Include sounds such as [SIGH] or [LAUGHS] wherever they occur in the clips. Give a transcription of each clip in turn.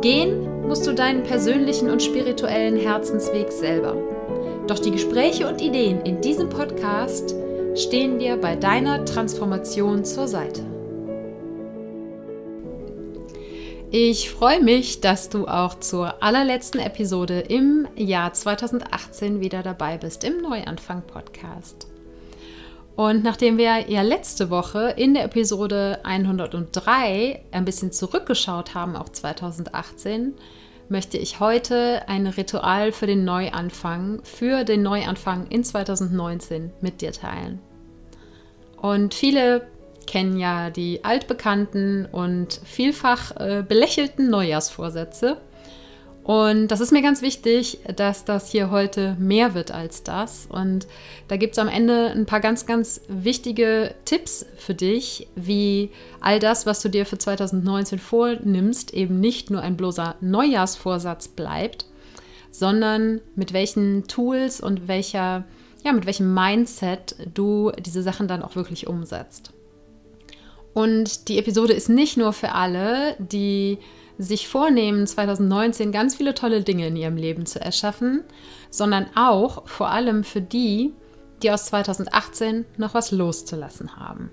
Gehen musst du deinen persönlichen und spirituellen Herzensweg selber. Doch die Gespräche und Ideen in diesem Podcast stehen dir bei deiner Transformation zur Seite. Ich freue mich, dass du auch zur allerletzten Episode im Jahr 2018 wieder dabei bist im Neuanfang Podcast. Und nachdem wir ja letzte Woche in der Episode 103 ein bisschen zurückgeschaut haben auf 2018, möchte ich heute ein Ritual für den Neuanfang, für den Neuanfang in 2019 mit dir teilen. Und viele kennen ja die altbekannten und vielfach äh, belächelten Neujahrsvorsätze. Und das ist mir ganz wichtig, dass das hier heute mehr wird als das. Und da gibt es am Ende ein paar ganz, ganz wichtige Tipps für dich, wie all das, was du dir für 2019 vornimmst, eben nicht nur ein bloßer Neujahrsvorsatz bleibt, sondern mit welchen Tools und welcher, ja, mit welchem Mindset du diese Sachen dann auch wirklich umsetzt. Und die Episode ist nicht nur für alle, die sich vornehmen, 2019 ganz viele tolle Dinge in ihrem Leben zu erschaffen, sondern auch vor allem für die, die aus 2018 noch was loszulassen haben.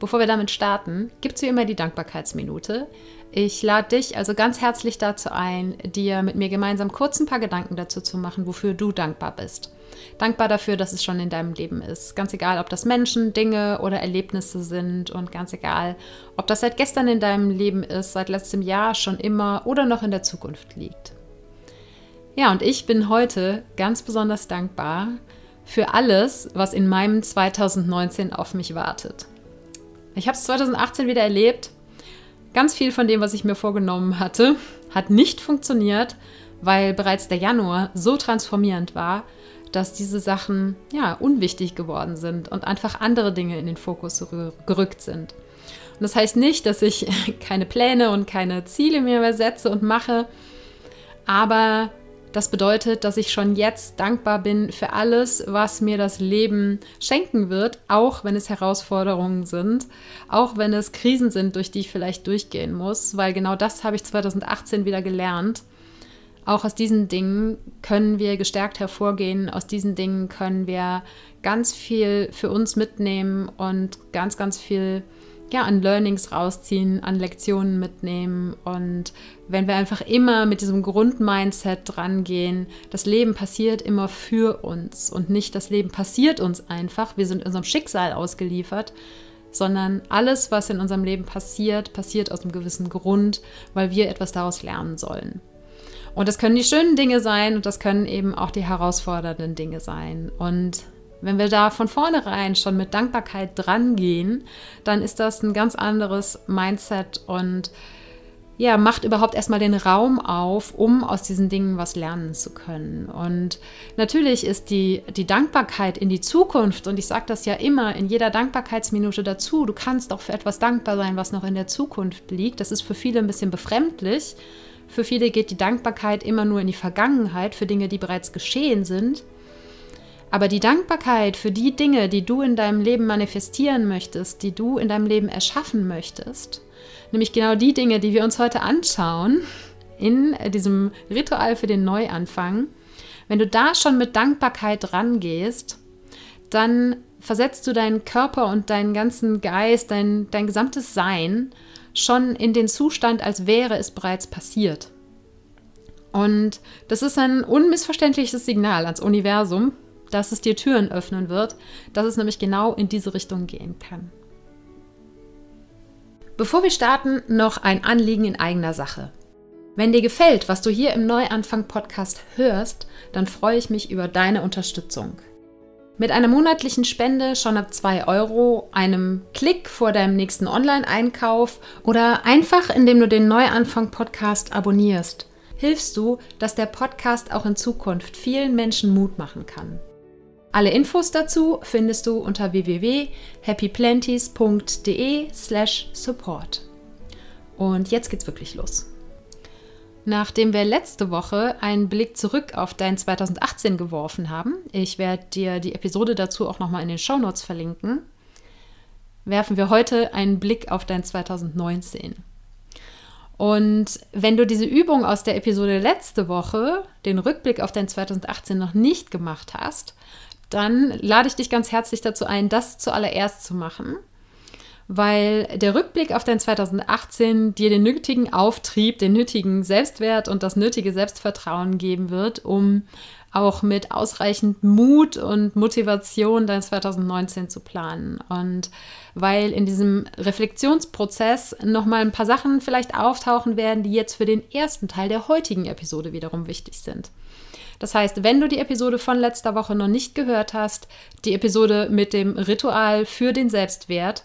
Bevor wir damit starten, gibt es wie immer die Dankbarkeitsminute. Ich lade dich also ganz herzlich dazu ein, dir mit mir gemeinsam kurz ein paar Gedanken dazu zu machen, wofür du dankbar bist. Dankbar dafür, dass es schon in deinem Leben ist. Ganz egal, ob das Menschen, Dinge oder Erlebnisse sind und ganz egal, ob das seit gestern in deinem Leben ist, seit letztem Jahr schon immer oder noch in der Zukunft liegt. Ja, und ich bin heute ganz besonders dankbar für alles, was in meinem 2019 auf mich wartet. Ich habe es 2018 wieder erlebt. Ganz viel von dem, was ich mir vorgenommen hatte, hat nicht funktioniert, weil bereits der Januar so transformierend war, dass diese Sachen ja unwichtig geworden sind und einfach andere Dinge in den Fokus gerückt sind. Und das heißt nicht, dass ich [LAUGHS] keine Pläne und keine Ziele mehr setze und mache, aber das bedeutet, dass ich schon jetzt dankbar bin für alles, was mir das Leben schenken wird, auch wenn es Herausforderungen sind, auch wenn es Krisen sind, durch die ich vielleicht durchgehen muss, weil genau das habe ich 2018 wieder gelernt. Auch aus diesen Dingen können wir gestärkt hervorgehen, aus diesen Dingen können wir ganz viel für uns mitnehmen und ganz, ganz viel ja, an Learnings rausziehen, an Lektionen mitnehmen. Und wenn wir einfach immer mit diesem Grundmindset dran gehen, das Leben passiert immer für uns und nicht das Leben passiert uns einfach, wir sind unserem Schicksal ausgeliefert, sondern alles, was in unserem Leben passiert, passiert aus einem gewissen Grund, weil wir etwas daraus lernen sollen. Und das können die schönen Dinge sein und das können eben auch die herausfordernden Dinge sein. Und wenn wir da von vornherein schon mit Dankbarkeit dran gehen, dann ist das ein ganz anderes Mindset und ja, macht überhaupt erstmal den Raum auf, um aus diesen Dingen was lernen zu können. Und natürlich ist die, die Dankbarkeit in die Zukunft, und ich sage das ja immer in jeder Dankbarkeitsminute dazu, du kannst auch für etwas dankbar sein, was noch in der Zukunft liegt. Das ist für viele ein bisschen befremdlich, für viele geht die Dankbarkeit immer nur in die Vergangenheit, für Dinge, die bereits geschehen sind. Aber die Dankbarkeit für die Dinge, die du in deinem Leben manifestieren möchtest, die du in deinem Leben erschaffen möchtest, nämlich genau die Dinge, die wir uns heute anschauen, in diesem Ritual für den Neuanfang, wenn du da schon mit Dankbarkeit rangehst, dann versetzt du deinen Körper und deinen ganzen Geist, dein, dein gesamtes Sein schon in den Zustand, als wäre es bereits passiert. Und das ist ein unmissverständliches Signal ans Universum, dass es dir Türen öffnen wird, dass es nämlich genau in diese Richtung gehen kann. Bevor wir starten, noch ein Anliegen in eigener Sache. Wenn dir gefällt, was du hier im Neuanfang-Podcast hörst, dann freue ich mich über deine Unterstützung. Mit einer monatlichen Spende schon ab 2 Euro, einem Klick vor deinem nächsten Online-Einkauf oder einfach indem du den Neuanfang-Podcast abonnierst, hilfst du, dass der Podcast auch in Zukunft vielen Menschen Mut machen kann. Alle Infos dazu findest du unter www.happyplanties.de/support. Und jetzt geht's wirklich los. Nachdem wir letzte Woche einen Blick zurück auf dein 2018 geworfen haben, ich werde dir die Episode dazu auch nochmal in den Show Notes verlinken, werfen wir heute einen Blick auf dein 2019. Und wenn du diese Übung aus der Episode letzte Woche, den Rückblick auf dein 2018 noch nicht gemacht hast, dann lade ich dich ganz herzlich dazu ein, das zuallererst zu machen, weil der Rückblick auf dein 2018 dir den nötigen Auftrieb, den nötigen Selbstwert und das nötige Selbstvertrauen geben wird, um auch mit ausreichend Mut und Motivation dein 2019 zu planen. Und weil in diesem Reflexionsprozess nochmal ein paar Sachen vielleicht auftauchen werden, die jetzt für den ersten Teil der heutigen Episode wiederum wichtig sind. Das heißt, wenn du die Episode von letzter Woche noch nicht gehört hast, die Episode mit dem Ritual für den Selbstwert,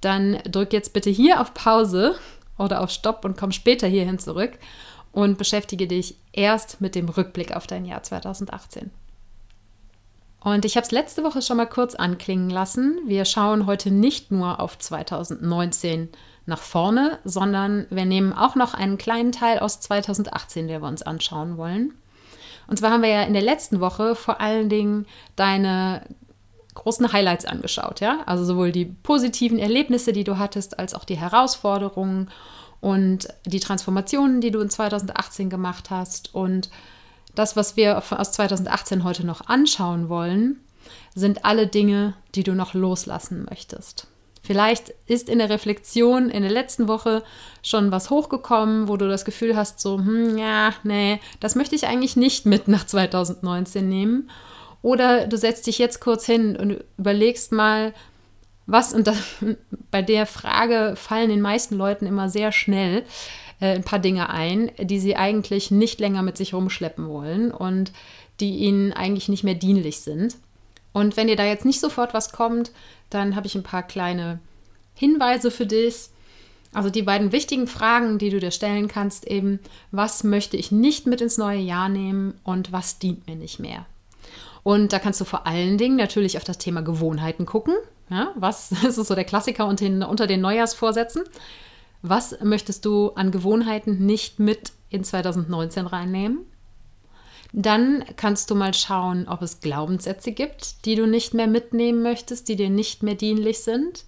dann drück jetzt bitte hier auf Pause oder auf Stopp und komm später hierhin zurück und beschäftige dich erst mit dem Rückblick auf dein Jahr 2018. Und ich habe es letzte Woche schon mal kurz anklingen lassen. Wir schauen heute nicht nur auf 2019 nach vorne, sondern wir nehmen auch noch einen kleinen Teil aus 2018, den wir uns anschauen wollen. Und zwar haben wir ja in der letzten Woche vor allen Dingen deine großen Highlights angeschaut, ja? Also sowohl die positiven Erlebnisse, die du hattest, als auch die Herausforderungen und die Transformationen, die du in 2018 gemacht hast. Und das, was wir aus 2018 heute noch anschauen wollen, sind alle Dinge, die du noch loslassen möchtest. Vielleicht ist in der Reflexion in der letzten Woche schon was hochgekommen, wo du das Gefühl hast, so, hm, ja, nee, das möchte ich eigentlich nicht mit nach 2019 nehmen. Oder du setzt dich jetzt kurz hin und überlegst mal, was, und das, [LAUGHS] bei der Frage fallen den meisten Leuten immer sehr schnell äh, ein paar Dinge ein, die sie eigentlich nicht länger mit sich rumschleppen wollen und die ihnen eigentlich nicht mehr dienlich sind. Und wenn dir da jetzt nicht sofort was kommt, dann habe ich ein paar kleine Hinweise für dich. Also die beiden wichtigen Fragen, die du dir stellen kannst, eben, was möchte ich nicht mit ins neue Jahr nehmen und was dient mir nicht mehr? Und da kannst du vor allen Dingen natürlich auf das Thema Gewohnheiten gucken. Ja, was [LAUGHS] ist so der Klassiker unter den, unter den Neujahrsvorsätzen? Was möchtest du an Gewohnheiten nicht mit in 2019 reinnehmen? Dann kannst du mal schauen, ob es Glaubenssätze gibt, die du nicht mehr mitnehmen möchtest, die dir nicht mehr dienlich sind.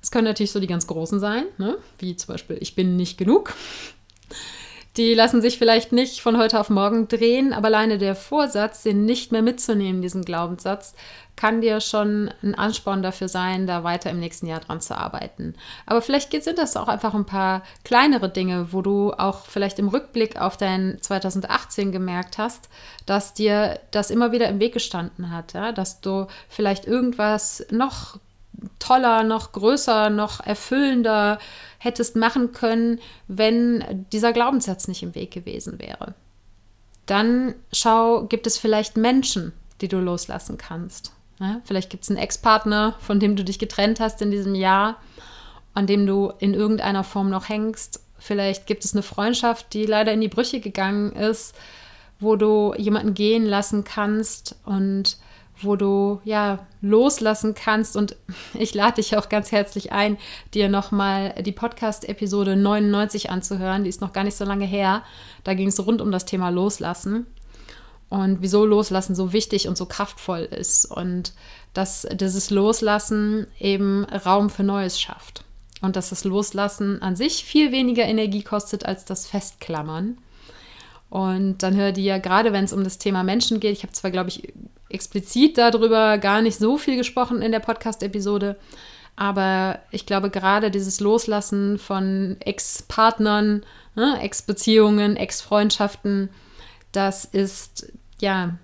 Es können natürlich so die ganz großen sein, ne? wie zum Beispiel, ich bin nicht genug. Die lassen sich vielleicht nicht von heute auf morgen drehen, aber alleine der Vorsatz, den nicht mehr mitzunehmen, diesen Glaubenssatz, kann dir schon ein Ansporn dafür sein, da weiter im nächsten Jahr dran zu arbeiten. Aber vielleicht sind das auch einfach ein paar kleinere Dinge, wo du auch vielleicht im Rückblick auf dein 2018 gemerkt hast, dass dir das immer wieder im Weg gestanden hat, ja? dass du vielleicht irgendwas noch toller, noch größer, noch erfüllender hättest machen können, wenn dieser Glaubenssatz nicht im Weg gewesen wäre. Dann schau, gibt es vielleicht Menschen, die du loslassen kannst. Ja, vielleicht gibt es einen Ex-Partner, von dem du dich getrennt hast in diesem Jahr, an dem du in irgendeiner Form noch hängst. Vielleicht gibt es eine Freundschaft, die leider in die Brüche gegangen ist, wo du jemanden gehen lassen kannst und wo du ja loslassen kannst. Und [LAUGHS] ich lade dich auch ganz herzlich ein, dir nochmal die Podcast-Episode 99 anzuhören. Die ist noch gar nicht so lange her. Da ging es rund um das Thema Loslassen und wieso Loslassen so wichtig und so kraftvoll ist und dass dieses Loslassen eben Raum für Neues schafft und dass das Loslassen an sich viel weniger Energie kostet als das Festklammern. Und dann hör dir, gerade wenn es um das Thema Menschen geht, ich habe zwar, glaube ich, explizit darüber gar nicht so viel gesprochen in der Podcast-Episode, aber ich glaube, gerade dieses Loslassen von Ex-Partnern, ne, Ex-Beziehungen, Ex-Freundschaften, das ist, ja,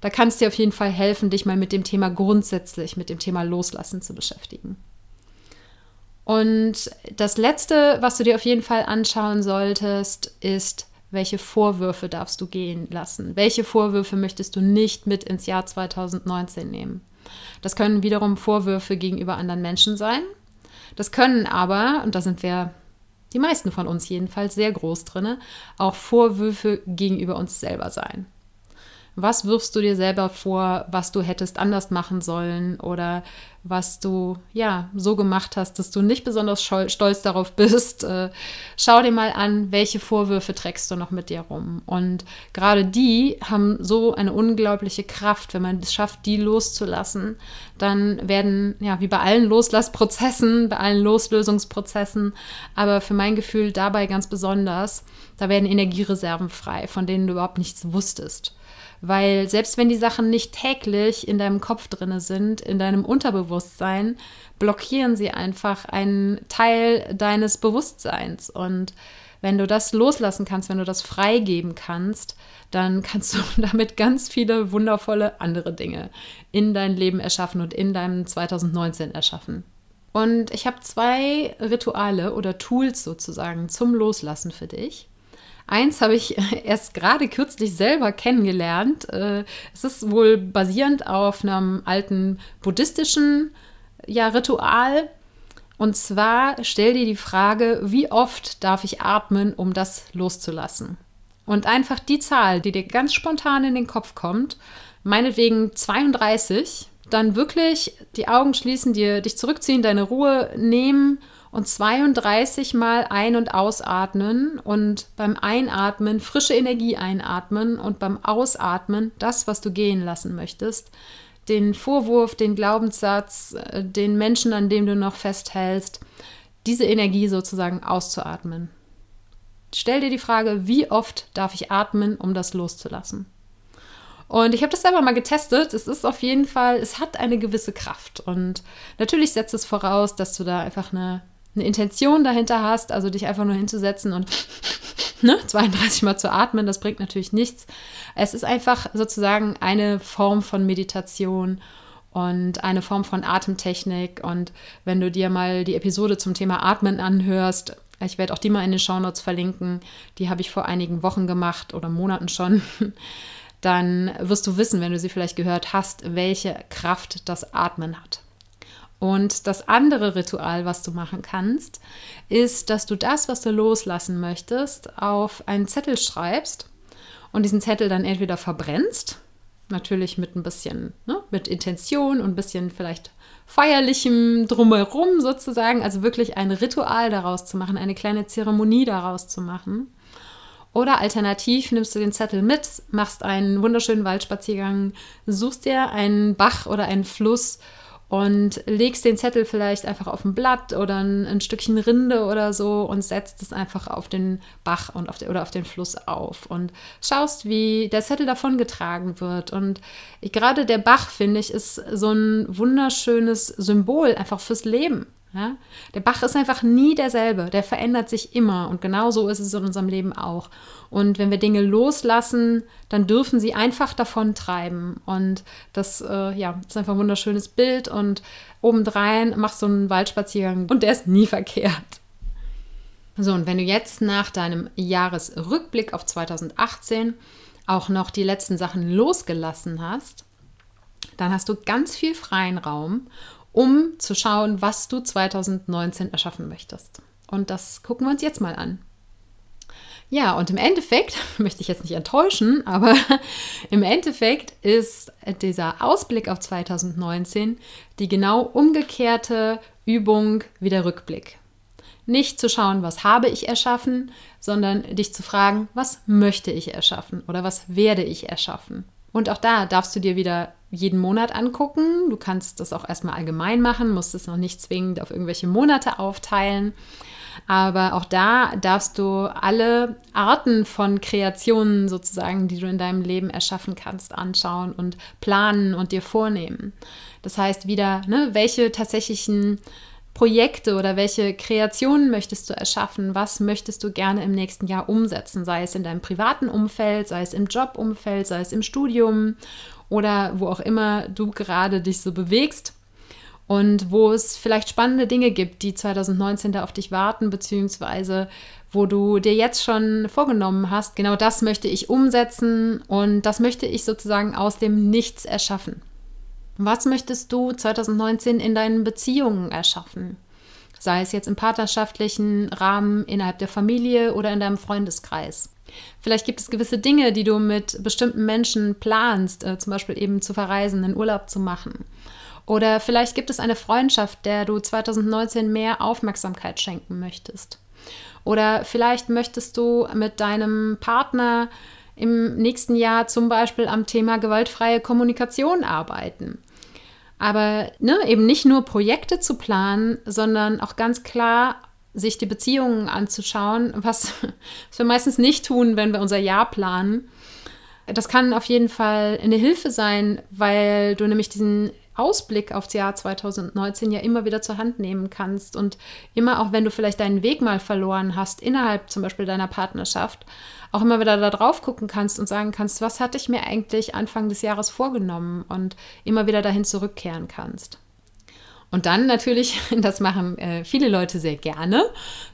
da kann es dir auf jeden Fall helfen, dich mal mit dem Thema grundsätzlich, mit dem Thema Loslassen zu beschäftigen. Und das Letzte, was du dir auf jeden Fall anschauen solltest, ist welche Vorwürfe darfst du gehen lassen? Welche Vorwürfe möchtest du nicht mit ins Jahr 2019 nehmen? Das können wiederum Vorwürfe gegenüber anderen Menschen sein. Das können aber, und da sind wir die meisten von uns jedenfalls, sehr groß drin, auch Vorwürfe gegenüber uns selber sein. Was wirfst du dir selber vor, was du hättest anders machen sollen oder was du ja so gemacht hast, dass du nicht besonders stolz darauf bist? Äh, schau dir mal an, welche Vorwürfe trägst du noch mit dir rum. Und gerade die haben so eine unglaubliche Kraft. Wenn man es schafft, die loszulassen, dann werden, ja, wie bei allen Loslassprozessen, bei allen Loslösungsprozessen, aber für mein Gefühl dabei ganz besonders, da werden Energiereserven frei, von denen du überhaupt nichts wusstest. Weil selbst wenn die Sachen nicht täglich in deinem Kopf drinne sind, in deinem Unterbewusstsein, blockieren sie einfach einen Teil deines Bewusstseins. Und wenn du das loslassen kannst, wenn du das freigeben kannst, dann kannst du [LAUGHS] damit ganz viele wundervolle andere Dinge in dein Leben erschaffen und in deinem 2019 erschaffen. Und ich habe zwei Rituale oder Tools sozusagen zum Loslassen für dich. Eins habe ich [LAUGHS] erst gerade kürzlich selber kennengelernt. Äh, es ist wohl basierend auf einem alten buddhistischen ja, Ritual. Und zwar stell dir die Frage, wie oft darf ich atmen, um das loszulassen? Und einfach die Zahl, die dir ganz spontan in den Kopf kommt, meinetwegen 32, dann wirklich die Augen schließen, dir, dich zurückziehen, deine Ruhe nehmen und 32 Mal ein- und ausatmen und beim Einatmen frische Energie einatmen und beim Ausatmen das, was du gehen lassen möchtest, den Vorwurf, den Glaubenssatz, äh, den Menschen, an dem du noch festhältst, diese Energie sozusagen auszuatmen. Stell dir die Frage, wie oft darf ich atmen, um das loszulassen? Und ich habe das selber mal getestet. Es ist auf jeden Fall, es hat eine gewisse Kraft. Und natürlich setzt es voraus, dass du da einfach eine eine Intention dahinter hast, also dich einfach nur hinzusetzen und ne, 32 Mal zu atmen, das bringt natürlich nichts. Es ist einfach sozusagen eine Form von Meditation und eine Form von Atemtechnik. Und wenn du dir mal die Episode zum Thema Atmen anhörst, ich werde auch die mal in den Shownotes verlinken, die habe ich vor einigen Wochen gemacht oder Monaten schon, [LAUGHS] dann wirst du wissen, wenn du sie vielleicht gehört hast, welche Kraft das Atmen hat. Und das andere Ritual, was du machen kannst, ist, dass du das, was du loslassen möchtest, auf einen Zettel schreibst und diesen Zettel dann entweder verbrennst, natürlich mit ein bisschen, ne, mit Intention und ein bisschen vielleicht feierlichem drumherum sozusagen, also wirklich ein Ritual daraus zu machen, eine kleine Zeremonie daraus zu machen. Oder alternativ nimmst du den Zettel mit, machst einen wunderschönen Waldspaziergang, suchst dir einen Bach oder einen Fluss und legst den Zettel vielleicht einfach auf ein Blatt oder ein, ein Stückchen Rinde oder so und setzt es einfach auf den Bach und auf den, oder auf den Fluss auf und schaust, wie der Zettel davongetragen wird. Und gerade der Bach, finde ich, ist so ein wunderschönes Symbol einfach fürs Leben. Ja? Der Bach ist einfach nie derselbe, der verändert sich immer und genau so ist es in unserem Leben auch. Und wenn wir Dinge loslassen, dann dürfen sie einfach davon treiben. Und das äh, ja, ist einfach ein wunderschönes Bild und obendrein machst du einen Waldspaziergang und der ist nie verkehrt. So, und wenn du jetzt nach deinem Jahresrückblick auf 2018 auch noch die letzten Sachen losgelassen hast, dann hast du ganz viel freien Raum, um zu schauen, was du 2019 erschaffen möchtest. Und das gucken wir uns jetzt mal an. Ja, und im Endeffekt, [LAUGHS] möchte ich jetzt nicht enttäuschen, aber [LAUGHS] im Endeffekt ist dieser Ausblick auf 2019 die genau umgekehrte Übung wie der Rückblick. Nicht zu schauen, was habe ich erschaffen, sondern dich zu fragen, was möchte ich erschaffen oder was werde ich erschaffen. Und auch da darfst du dir wieder jeden Monat angucken. Du kannst das auch erstmal allgemein machen, musst es noch nicht zwingend auf irgendwelche Monate aufteilen. Aber auch da darfst du alle Arten von Kreationen sozusagen, die du in deinem Leben erschaffen kannst, anschauen und planen und dir vornehmen. Das heißt wieder, ne, welche tatsächlichen Projekte oder welche Kreationen möchtest du erschaffen? Was möchtest du gerne im nächsten Jahr umsetzen? Sei es in deinem privaten Umfeld, sei es im Jobumfeld, sei es im Studium oder wo auch immer du gerade dich so bewegst und wo es vielleicht spannende Dinge gibt, die 2019 da auf dich warten, beziehungsweise wo du dir jetzt schon vorgenommen hast, genau das möchte ich umsetzen und das möchte ich sozusagen aus dem Nichts erschaffen. Was möchtest du 2019 in deinen Beziehungen erschaffen? sei es jetzt im partnerschaftlichen Rahmen, innerhalb der Familie oder in deinem Freundeskreis. Vielleicht gibt es gewisse Dinge, die du mit bestimmten Menschen planst, äh, zum Beispiel eben zu verreisen, einen Urlaub zu machen. Oder vielleicht gibt es eine Freundschaft, der du 2019 mehr Aufmerksamkeit schenken möchtest. Oder vielleicht möchtest du mit deinem Partner im nächsten Jahr zum Beispiel am Thema gewaltfreie Kommunikation arbeiten. Aber ne, eben nicht nur Projekte zu planen, sondern auch ganz klar sich die Beziehungen anzuschauen, was, was wir meistens nicht tun, wenn wir unser Jahr planen. Das kann auf jeden Fall eine Hilfe sein, weil du nämlich diesen Ausblick aufs Jahr 2019 ja immer wieder zur Hand nehmen kannst und immer auch, wenn du vielleicht deinen Weg mal verloren hast, innerhalb zum Beispiel deiner Partnerschaft, auch immer wieder da drauf gucken kannst und sagen kannst, was hatte ich mir eigentlich Anfang des Jahres vorgenommen und immer wieder dahin zurückkehren kannst. Und dann natürlich, [LAUGHS] das machen äh, viele Leute sehr gerne,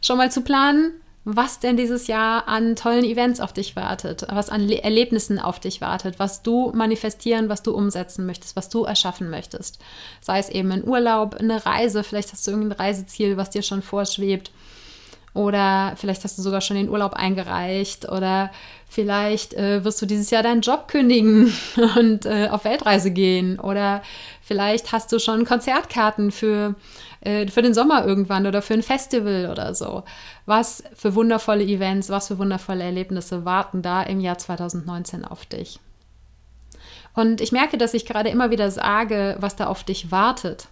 schon mal zu planen, was denn dieses Jahr an tollen Events auf dich wartet, was an Le Erlebnissen auf dich wartet, was du manifestieren, was du umsetzen möchtest, was du erschaffen möchtest. Sei es eben ein Urlaub, eine Reise, vielleicht hast du irgendein Reiseziel, was dir schon vorschwebt. Oder vielleicht hast du sogar schon den Urlaub eingereicht. Oder vielleicht äh, wirst du dieses Jahr deinen Job kündigen [LAUGHS] und äh, auf Weltreise gehen. Oder vielleicht hast du schon Konzertkarten für äh, für den Sommer irgendwann oder für ein Festival oder so. Was für wundervolle Events, was für wundervolle Erlebnisse warten da im Jahr 2019 auf dich. Und ich merke, dass ich gerade immer wieder sage, was da auf dich wartet.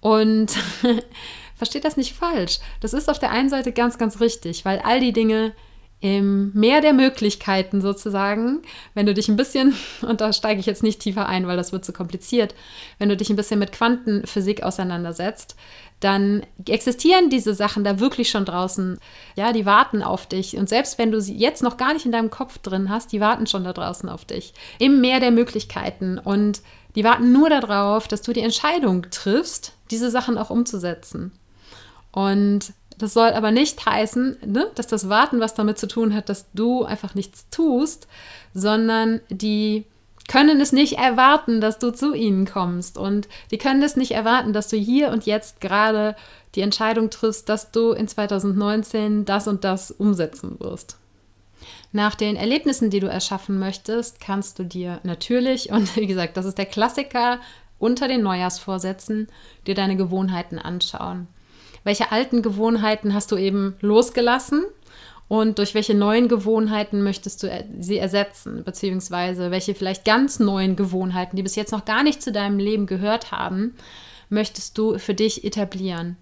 Und [LAUGHS] versteht das nicht falsch. Das ist auf der einen Seite ganz, ganz richtig, weil all die Dinge, im Meer der Möglichkeiten sozusagen, wenn du dich ein bisschen, [LAUGHS] und da steige ich jetzt nicht tiefer ein, weil das wird zu kompliziert, wenn du dich ein bisschen mit Quantenphysik auseinandersetzt, dann existieren diese Sachen da wirklich schon draußen. Ja, die warten auf dich. Und selbst wenn du sie jetzt noch gar nicht in deinem Kopf drin hast, die warten schon da draußen auf dich. Im Meer der Möglichkeiten. Und die warten nur darauf, dass du die Entscheidung triffst, diese Sachen auch umzusetzen. Und das soll aber nicht heißen, ne, dass das Warten was damit zu tun hat, dass du einfach nichts tust, sondern die können es nicht erwarten, dass du zu ihnen kommst. Und die können es nicht erwarten, dass du hier und jetzt gerade die Entscheidung triffst, dass du in 2019 das und das umsetzen wirst. Nach den Erlebnissen, die du erschaffen möchtest, kannst du dir natürlich, und wie gesagt, das ist der Klassiker unter den Neujahrsvorsätzen, dir deine Gewohnheiten anschauen welche alten Gewohnheiten hast du eben losgelassen und durch welche neuen Gewohnheiten möchtest du sie ersetzen, beziehungsweise welche vielleicht ganz neuen Gewohnheiten, die bis jetzt noch gar nicht zu deinem Leben gehört haben, möchtest du für dich etablieren.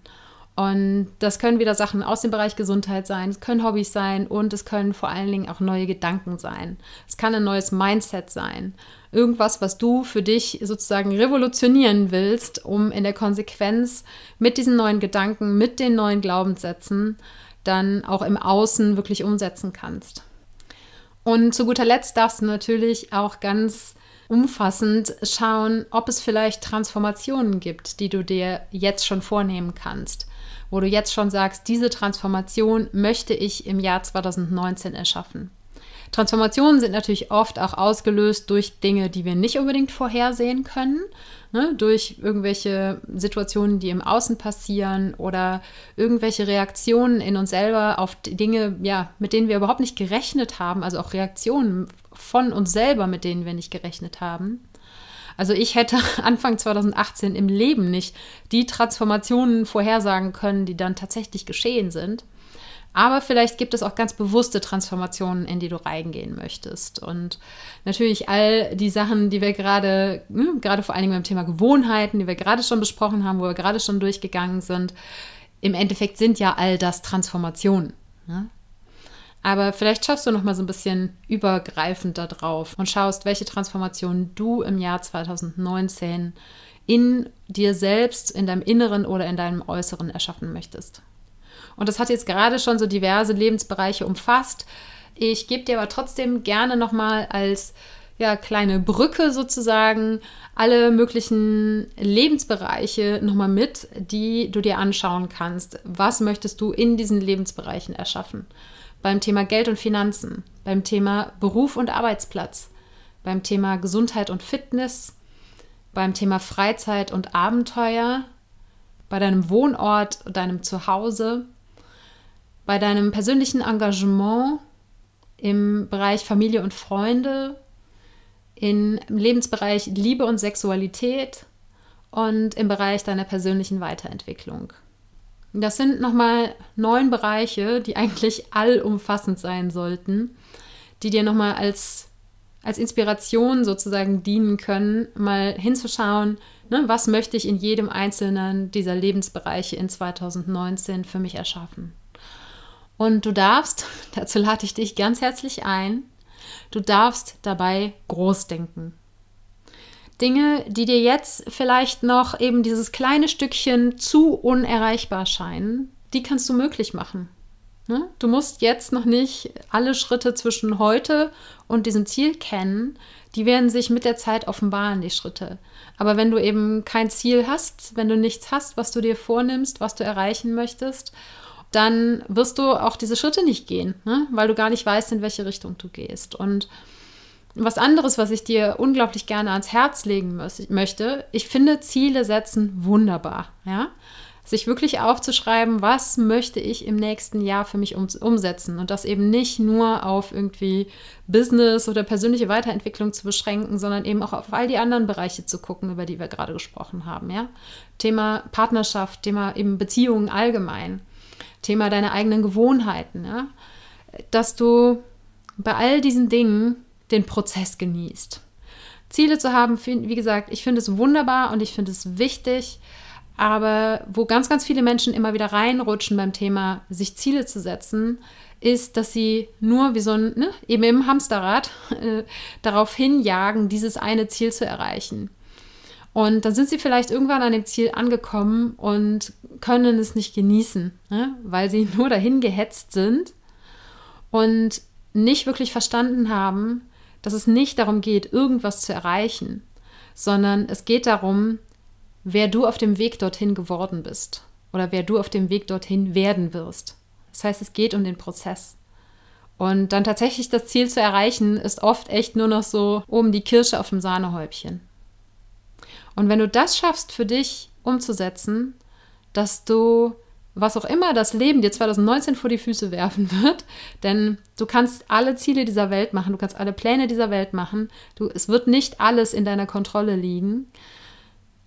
Und das können wieder Sachen aus dem Bereich Gesundheit sein, es können Hobbys sein und es können vor allen Dingen auch neue Gedanken sein. Es kann ein neues Mindset sein. Irgendwas, was du für dich sozusagen revolutionieren willst, um in der Konsequenz mit diesen neuen Gedanken, mit den neuen Glaubenssätzen dann auch im Außen wirklich umsetzen kannst. Und zu guter Letzt darfst du natürlich auch ganz umfassend schauen, ob es vielleicht Transformationen gibt, die du dir jetzt schon vornehmen kannst wo du jetzt schon sagst, diese Transformation möchte ich im Jahr 2019 erschaffen. Transformationen sind natürlich oft auch ausgelöst durch Dinge, die wir nicht unbedingt vorhersehen können, ne? durch irgendwelche Situationen, die im Außen passieren oder irgendwelche Reaktionen in uns selber auf Dinge, ja, mit denen wir überhaupt nicht gerechnet haben, also auch Reaktionen von uns selber, mit denen wir nicht gerechnet haben. Also ich hätte [LAUGHS] Anfang 2018 im Leben nicht die Transformationen vorhersagen können, die dann tatsächlich geschehen sind. Aber vielleicht gibt es auch ganz bewusste Transformationen, in die du reingehen möchtest. Und natürlich all die Sachen, die wir gerade, ne, gerade vor allen Dingen beim Thema Gewohnheiten, die wir gerade schon besprochen haben, wo wir gerade schon durchgegangen sind, im Endeffekt sind ja all das Transformationen. Ne? Aber vielleicht schaust du noch mal so ein bisschen übergreifend da drauf und schaust, welche Transformation du im Jahr 2019 in dir selbst, in deinem Inneren oder in deinem Äußeren erschaffen möchtest. Und das hat jetzt gerade schon so diverse Lebensbereiche umfasst. Ich gebe dir aber trotzdem gerne noch mal als ja, kleine Brücke sozusagen alle möglichen Lebensbereiche nochmal mit, die du dir anschauen kannst. Was möchtest du in diesen Lebensbereichen erschaffen? beim Thema Geld und Finanzen, beim Thema Beruf und Arbeitsplatz, beim Thema Gesundheit und Fitness, beim Thema Freizeit und Abenteuer, bei deinem Wohnort, deinem Zuhause, bei deinem persönlichen Engagement im Bereich Familie und Freunde, im Lebensbereich Liebe und Sexualität und im Bereich deiner persönlichen Weiterentwicklung. Das sind nochmal neun Bereiche, die eigentlich allumfassend sein sollten, die dir nochmal als, als Inspiration sozusagen dienen können, mal hinzuschauen, ne, was möchte ich in jedem einzelnen dieser Lebensbereiche in 2019 für mich erschaffen. Und du darfst, [LAUGHS] dazu lade ich dich ganz herzlich ein, du darfst dabei groß denken. Dinge, die dir jetzt vielleicht noch eben dieses kleine Stückchen zu unerreichbar scheinen, die kannst du möglich machen. Ne? Du musst jetzt noch nicht alle Schritte zwischen heute und diesem Ziel kennen. Die werden sich mit der Zeit offenbaren, die Schritte. Aber wenn du eben kein Ziel hast, wenn du nichts hast, was du dir vornimmst, was du erreichen möchtest dann wirst du auch diese Schritte nicht gehen, ne? weil du gar nicht weißt, in welche Richtung du gehst. Und was anderes, was ich dir unglaublich gerne ans Herz legen möchte, ich finde Ziele setzen wunderbar, ja. Sich wirklich aufzuschreiben, was möchte ich im nächsten Jahr für mich um, umsetzen und das eben nicht nur auf irgendwie Business oder persönliche Weiterentwicklung zu beschränken, sondern eben auch auf all die anderen Bereiche zu gucken, über die wir gerade gesprochen haben, ja. Thema Partnerschaft, Thema eben Beziehungen allgemein. Thema deine eigenen Gewohnheiten, ja? dass du bei all diesen Dingen den Prozess genießt. Ziele zu haben, wie gesagt, ich finde es wunderbar und ich finde es wichtig, aber wo ganz, ganz viele Menschen immer wieder reinrutschen beim Thema, sich Ziele zu setzen, ist, dass sie nur wie so ein, ne, eben im Hamsterrad [LAUGHS] äh, darauf hinjagen, dieses eine Ziel zu erreichen. Und dann sind sie vielleicht irgendwann an dem Ziel angekommen und können es nicht genießen, ne? weil sie [LAUGHS] nur dahin gehetzt sind und nicht wirklich verstanden haben, dass es nicht darum geht, irgendwas zu erreichen, sondern es geht darum, wer du auf dem Weg dorthin geworden bist oder wer du auf dem Weg dorthin werden wirst. Das heißt, es geht um den Prozess. Und dann tatsächlich das Ziel zu erreichen, ist oft echt nur noch so oben die Kirsche auf dem Sahnehäubchen. Und wenn du das schaffst für dich umzusetzen, dass du, was auch immer das Leben dir 2019 vor die Füße werfen [LAUGHS] wird, denn du kannst alle Ziele dieser Welt machen, du kannst alle Pläne dieser Welt machen, du, es wird nicht alles in deiner Kontrolle liegen.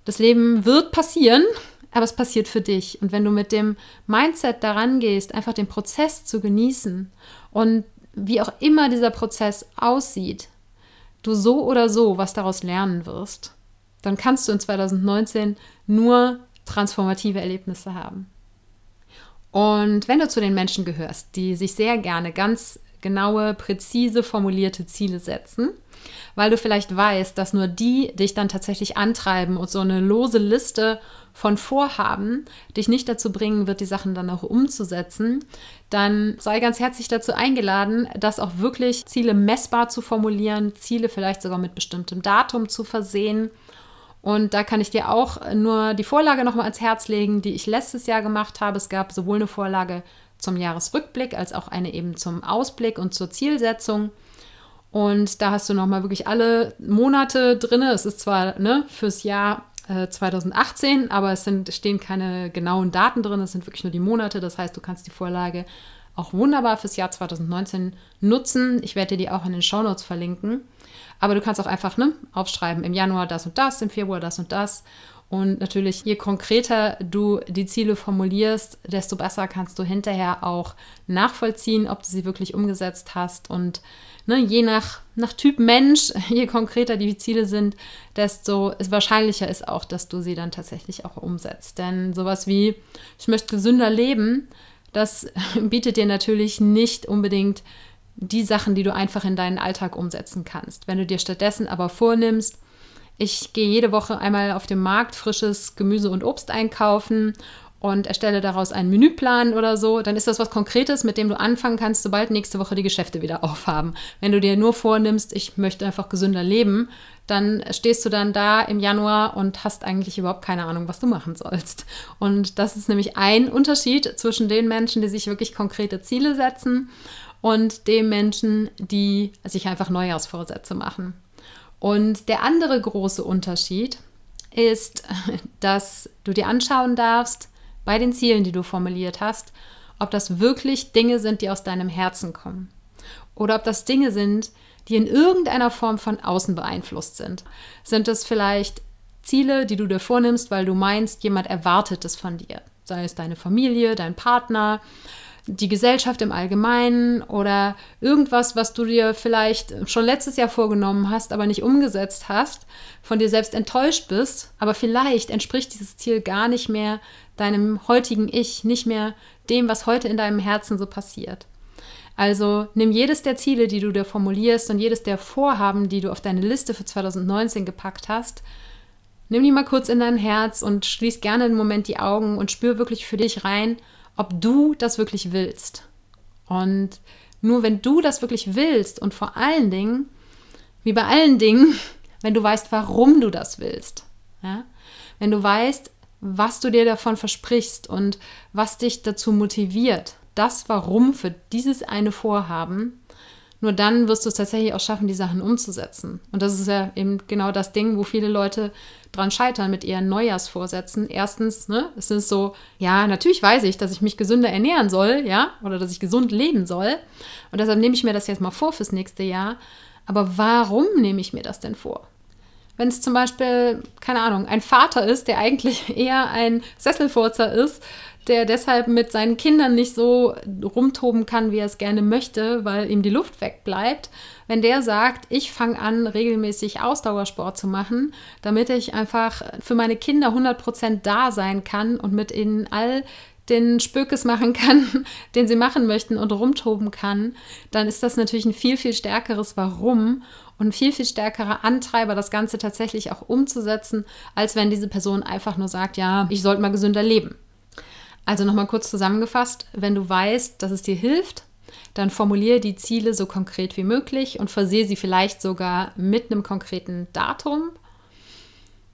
Das Leben wird passieren, aber es passiert für dich. Und wenn du mit dem Mindset daran gehst, einfach den Prozess zu genießen und wie auch immer dieser Prozess aussieht, du so oder so was daraus lernen wirst, dann kannst du in 2019 nur transformative Erlebnisse haben. Und wenn du zu den Menschen gehörst, die sich sehr gerne ganz genaue, präzise formulierte Ziele setzen, weil du vielleicht weißt, dass nur die dich dann tatsächlich antreiben und so eine lose Liste von Vorhaben dich nicht dazu bringen wird, die Sachen dann auch umzusetzen, dann sei ganz herzlich dazu eingeladen, das auch wirklich Ziele messbar zu formulieren, Ziele vielleicht sogar mit bestimmtem Datum zu versehen und da kann ich dir auch nur die Vorlage nochmal ans Herz legen, die ich letztes Jahr gemacht habe. Es gab sowohl eine Vorlage zum Jahresrückblick als auch eine eben zum Ausblick und zur Zielsetzung. Und da hast du nochmal wirklich alle Monate drin. Es ist zwar ne, fürs Jahr äh, 2018, aber es sind, stehen keine genauen Daten drin. Es sind wirklich nur die Monate. Das heißt, du kannst die Vorlage auch wunderbar fürs Jahr 2019 nutzen. Ich werde dir die auch in den Shownotes verlinken. Aber du kannst auch einfach ne, aufschreiben, im Januar das und das, im Februar das und das. Und natürlich, je konkreter du die Ziele formulierst, desto besser kannst du hinterher auch nachvollziehen, ob du sie wirklich umgesetzt hast. Und ne, je nach, nach Typ Mensch, [LAUGHS] je konkreter die Ziele sind, desto wahrscheinlicher ist auch, dass du sie dann tatsächlich auch umsetzt. Denn sowas wie, ich möchte gesünder leben, das [LAUGHS] bietet dir natürlich nicht unbedingt die Sachen, die du einfach in deinen Alltag umsetzen kannst. Wenn du dir stattdessen aber vornimmst, ich gehe jede Woche einmal auf dem Markt frisches Gemüse und Obst einkaufen und erstelle daraus einen Menüplan oder so, dann ist das was Konkretes, mit dem du anfangen kannst, sobald nächste Woche die Geschäfte wieder [LAUGHS] aufhaben. Wenn du dir nur vornimmst, ich möchte einfach gesünder leben, dann stehst du dann da im Januar und hast eigentlich überhaupt keine Ahnung, was du machen sollst. Und das ist nämlich ein Unterschied zwischen den Menschen, die sich wirklich konkrete Ziele setzen und dem Menschen, die sich einfach Neujahrsvorsätze machen. Und der andere große Unterschied ist, [LAUGHS] dass du dir anschauen darfst, bei den Zielen, die du formuliert hast, ob das wirklich Dinge sind, die aus deinem Herzen kommen. Oder ob das Dinge sind, die in irgendeiner Form von außen beeinflusst sind. Sind es vielleicht Ziele, die du dir vornimmst, weil du meinst, jemand erwartet es von dir? Sei es deine Familie, dein Partner, die Gesellschaft im Allgemeinen oder irgendwas, was du dir vielleicht schon letztes Jahr vorgenommen hast, aber nicht umgesetzt hast, von dir selbst enttäuscht bist, aber vielleicht entspricht dieses Ziel gar nicht mehr deinem heutigen Ich, nicht mehr dem, was heute in deinem Herzen so passiert. Also nimm jedes der Ziele, die du dir formulierst und jedes der Vorhaben, die du auf deine Liste für 2019 gepackt hast, nimm die mal kurz in dein Herz und schließ gerne einen Moment die Augen und spür wirklich für dich rein, ob du das wirklich willst. Und nur wenn du das wirklich willst und vor allen Dingen, wie bei allen Dingen, [LAUGHS] wenn du weißt, warum du das willst. Ja? Wenn du weißt, was du dir davon versprichst und was dich dazu motiviert, das Warum für dieses eine Vorhaben, nur dann wirst du es tatsächlich auch schaffen, die Sachen umzusetzen. Und das ist ja eben genau das Ding, wo viele Leute dran scheitern mit ihren Neujahrsvorsätzen. Erstens, ne, es ist so, ja, natürlich weiß ich, dass ich mich gesünder ernähren soll, ja, oder dass ich gesund leben soll. Und deshalb nehme ich mir das jetzt mal vor fürs nächste Jahr. Aber warum nehme ich mir das denn vor? Wenn es zum Beispiel, keine Ahnung, ein Vater ist, der eigentlich [LAUGHS] eher ein Sesselfurzer ist, der deshalb mit seinen Kindern nicht so rumtoben kann, wie er es gerne möchte, weil ihm die Luft wegbleibt. Wenn der sagt, ich fange an, regelmäßig Ausdauersport zu machen, damit ich einfach für meine Kinder 100% da sein kann und mit ihnen all den Spökes machen kann, [LAUGHS] den sie machen möchten und rumtoben kann, dann ist das natürlich ein viel, viel stärkeres Warum und ein viel, viel stärkerer Antreiber, das Ganze tatsächlich auch umzusetzen, als wenn diese Person einfach nur sagt, ja, ich sollte mal gesünder leben. Also nochmal kurz zusammengefasst, wenn du weißt, dass es dir hilft, dann formuliere die Ziele so konkret wie möglich und versehe sie vielleicht sogar mit einem konkreten Datum.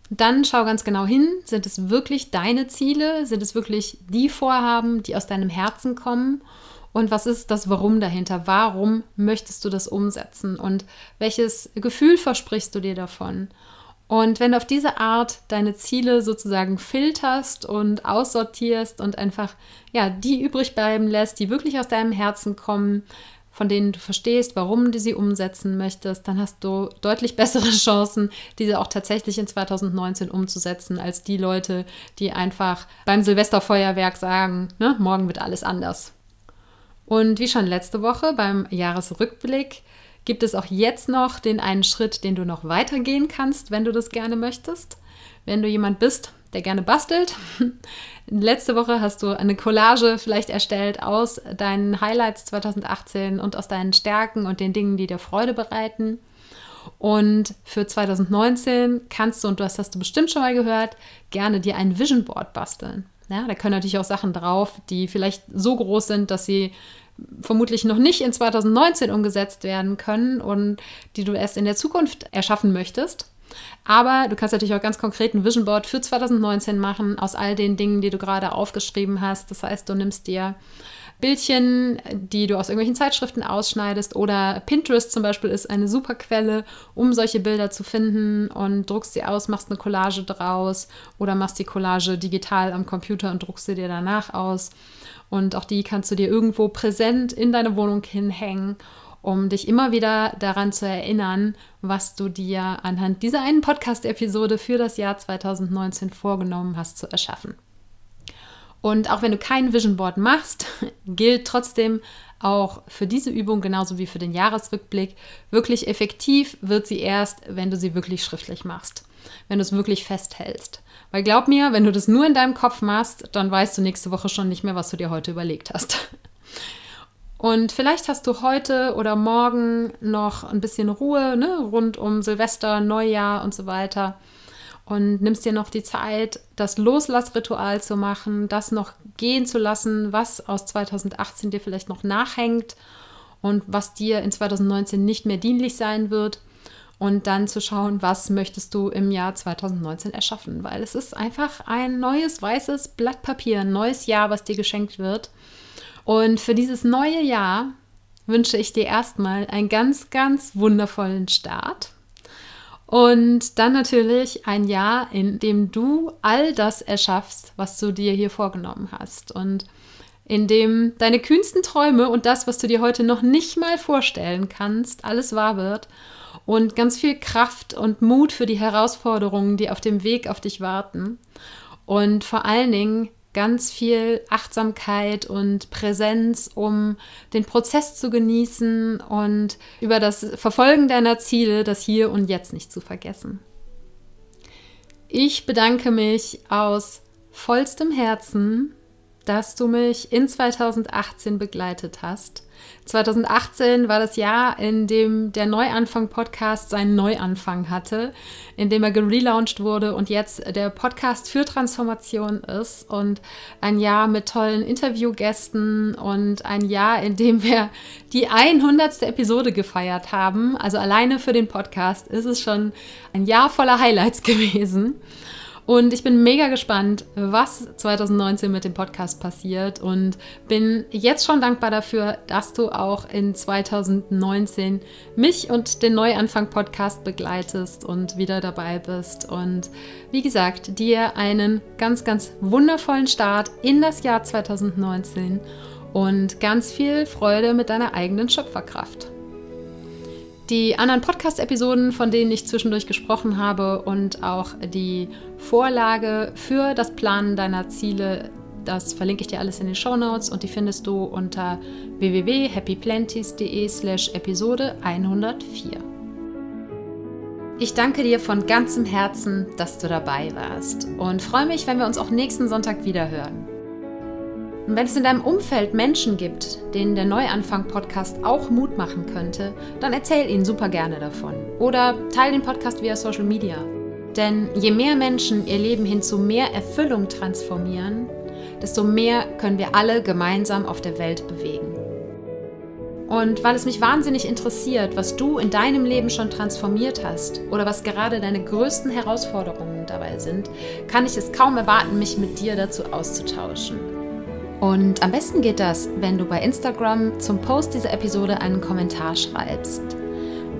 Dann schau ganz genau hin, sind es wirklich deine Ziele, sind es wirklich die Vorhaben, die aus deinem Herzen kommen und was ist das Warum dahinter? Warum möchtest du das umsetzen und welches Gefühl versprichst du dir davon? Und wenn du auf diese Art deine Ziele sozusagen filterst und aussortierst und einfach ja, die übrig bleiben lässt, die wirklich aus deinem Herzen kommen, von denen du verstehst, warum du sie umsetzen möchtest, dann hast du deutlich bessere [LAUGHS] Chancen, diese auch tatsächlich in 2019 umzusetzen, als die Leute, die einfach beim Silvesterfeuerwerk sagen, ne, morgen wird alles anders. Und wie schon letzte Woche beim Jahresrückblick gibt es auch jetzt noch den einen Schritt, den du noch weitergehen kannst, wenn du das gerne möchtest. Wenn du jemand bist, der gerne bastelt. [LAUGHS] Letzte Woche hast du eine Collage vielleicht erstellt aus deinen Highlights 2018 und aus deinen Stärken und den Dingen, die dir Freude bereiten. Und für 2019 kannst du, und das hast du bestimmt schon mal gehört, gerne dir ein Vision Board basteln. Ja, da können natürlich auch Sachen drauf, die vielleicht so groß sind, dass sie vermutlich noch nicht in 2019 umgesetzt werden können und die du erst in der Zukunft erschaffen möchtest. Aber du kannst natürlich auch ganz konkret ein Vision Board für 2019 machen aus all den Dingen, die du gerade aufgeschrieben hast. Das heißt, du nimmst dir Bildchen, die du aus irgendwelchen Zeitschriften ausschneidest oder Pinterest zum Beispiel ist eine super Quelle, um solche Bilder zu finden und druckst sie aus, machst eine Collage draus oder machst die Collage digital am Computer und druckst sie dir danach aus. Und auch die kannst du dir irgendwo präsent in deine Wohnung hinhängen, um dich immer wieder daran zu erinnern, was du dir anhand dieser einen Podcast-Episode für das Jahr 2019 vorgenommen hast zu erschaffen. Und auch wenn du kein Vision Board machst, [LAUGHS] gilt trotzdem auch für diese Übung genauso wie für den Jahresrückblick, wirklich effektiv wird sie erst, wenn du sie wirklich schriftlich machst, wenn du es wirklich festhältst. Weil glaub mir, wenn du das nur in deinem Kopf machst, dann weißt du nächste Woche schon nicht mehr, was du dir heute überlegt hast. [LAUGHS] Und vielleicht hast du heute oder morgen noch ein bisschen Ruhe ne, rund um Silvester, Neujahr und so weiter. Und nimmst dir noch die Zeit, das Loslassritual zu machen, das noch gehen zu lassen, was aus 2018 dir vielleicht noch nachhängt und was dir in 2019 nicht mehr dienlich sein wird und dann zu schauen, was möchtest du im Jahr 2019 erschaffen, weil es ist einfach ein neues weißes Blatt Papier, ein neues Jahr, was dir geschenkt wird. Und für dieses neue Jahr wünsche ich dir erstmal einen ganz, ganz wundervollen Start. Und dann natürlich ein Jahr, in dem du all das erschaffst, was du dir hier vorgenommen hast. Und in dem deine kühnsten Träume und das, was du dir heute noch nicht mal vorstellen kannst, alles wahr wird. Und ganz viel Kraft und Mut für die Herausforderungen, die auf dem Weg auf dich warten. Und vor allen Dingen ganz viel Achtsamkeit und Präsenz, um den Prozess zu genießen und über das Verfolgen deiner Ziele, das Hier und Jetzt nicht zu vergessen. Ich bedanke mich aus vollstem Herzen, dass du mich in 2018 begleitet hast 2018 war das Jahr, in dem der Neuanfang-Podcast seinen Neuanfang hatte, in dem er gelauncht wurde und jetzt der Podcast für Transformation ist und ein Jahr mit tollen Interviewgästen und ein Jahr, in dem wir die 100. Episode gefeiert haben. Also alleine für den Podcast ist es schon ein Jahr voller Highlights [LAUGHS] gewesen. Und ich bin mega gespannt, was 2019 mit dem Podcast passiert und bin jetzt schon dankbar dafür, dass du auch in 2019 mich und den Neuanfang-Podcast begleitest und wieder dabei bist. Und wie gesagt, dir einen ganz, ganz wundervollen Start in das Jahr 2019 und ganz viel Freude mit deiner eigenen Schöpferkraft. Die anderen Podcast-Episoden, von denen ich zwischendurch gesprochen habe und auch die Vorlage für das Planen deiner Ziele, das verlinke ich dir alles in den Show Notes und die findest du unter www.happyplanties.de slash Episode 104. Ich danke dir von ganzem Herzen, dass du dabei warst und freue mich, wenn wir uns auch nächsten Sonntag wieder hören. Und wenn es in deinem Umfeld Menschen gibt, denen der Neuanfang-Podcast auch Mut machen könnte, dann erzähl ihnen super gerne davon. Oder teile den Podcast via Social Media. Denn je mehr Menschen ihr Leben hin zu mehr Erfüllung transformieren, desto mehr können wir alle gemeinsam auf der Welt bewegen. Und weil es mich wahnsinnig interessiert, was du in deinem Leben schon transformiert hast oder was gerade deine größten Herausforderungen dabei sind, kann ich es kaum erwarten, mich mit dir dazu auszutauschen. Und am besten geht das, wenn du bei Instagram zum Post dieser Episode einen Kommentar schreibst.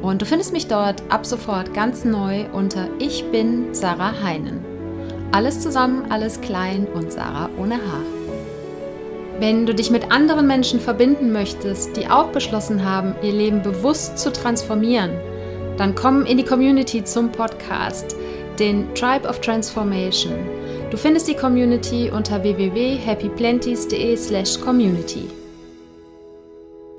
Und du findest mich dort ab sofort ganz neu unter Ich bin Sarah Heinen. Alles zusammen, alles klein und Sarah ohne Haar. Wenn du dich mit anderen Menschen verbinden möchtest, die auch beschlossen haben, ihr Leben bewusst zu transformieren, dann komm in die Community zum Podcast, den Tribe of Transformation. Du findest die Community unter www.happyplenties.de/community.